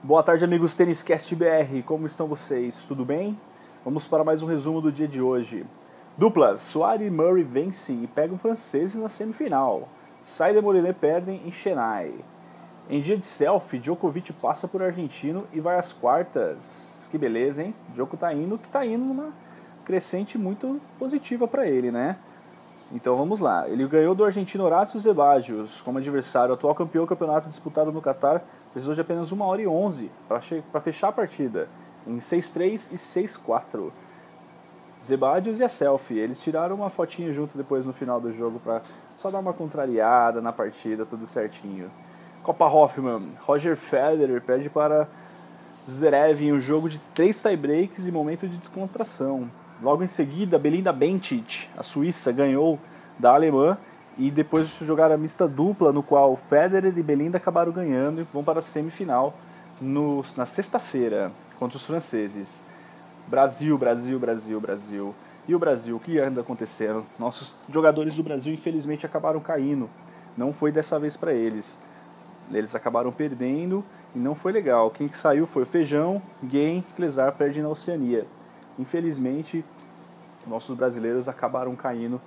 Boa tarde, amigos Tênis Cast BR. Como estão vocês? Tudo bem? Vamos para mais um resumo do dia de hoje. Duplas: Soares e Murray vencem e pegam franceses na semifinal. Sai de Morenet perdem em Chennai. Em dia de selfie, Djokovic passa por argentino e vai às quartas. Que beleza, hein? Djoko tá indo, que tá indo numa crescente muito positiva para ele, né? Então vamos lá. Ele ganhou do argentino Horácio Zebagios como adversário, atual campeão do campeonato disputado no Catar. Precisou de apenas 1 hora e 11 para fechar a partida, em 6-3 e 6-4. Zebagios e a selfie. Eles tiraram uma fotinha junto depois no final do jogo para só dar uma contrariada na partida, tudo certinho. Copa Hoffman. Roger Federer perde para Zverev em um jogo de três tiebreaks e momento de descontração. Logo em seguida, Belinda Bencic, a Suíça, ganhou da alemã e depois jogaram a mista dupla, no qual Federer e Belinda acabaram ganhando e vão para a semifinal no, na sexta-feira contra os franceses. Brasil, Brasil, Brasil, Brasil. E o Brasil, o que anda acontecendo? Nossos jogadores do Brasil, infelizmente, acabaram caindo. Não foi dessa vez para eles. Eles acabaram perdendo e não foi legal. Quem que saiu foi o Feijão, Game, Clesar perde na Oceania infelizmente, nossos brasileiros acabaram caindo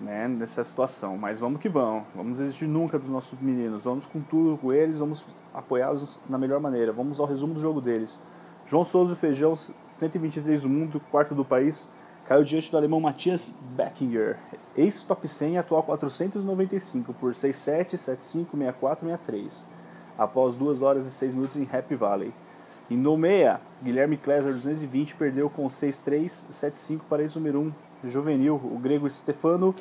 né, nessa situação. Mas vamos que vamos, vamos desistir nunca dos nossos meninos, vamos com tudo com eles, vamos apoiá-los na melhor maneira. Vamos ao resumo do jogo deles. João Souza Feijão, 123 do mundo, quarto do país, caiu diante do alemão Matias Beckinger, ex-top 100 atual 495 por 67, 75, 64, 63, após 2 horas e 6 minutos em Happy Valley. Em Nomeia, Guilherme Kleser 220 perdeu com 6-3, 7-5 para ex-número 1 juvenil, o grego Stefano.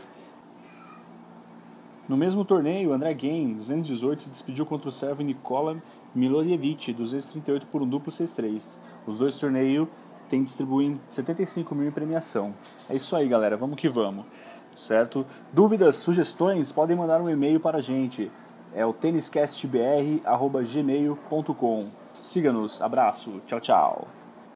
No mesmo torneio, André Gain, 218, se despediu contra o servo Nikola Milorjevic, 238 por um duplo 6-3. Os dois torneios têm distribuindo 75 mil em premiação. É isso aí, galera. Vamos que vamos. Certo? Dúvidas, sugestões, podem mandar um e-mail para a gente. É o têniscastbr.gmail.com. Siga-nos. Abraço. Tchau, tchau.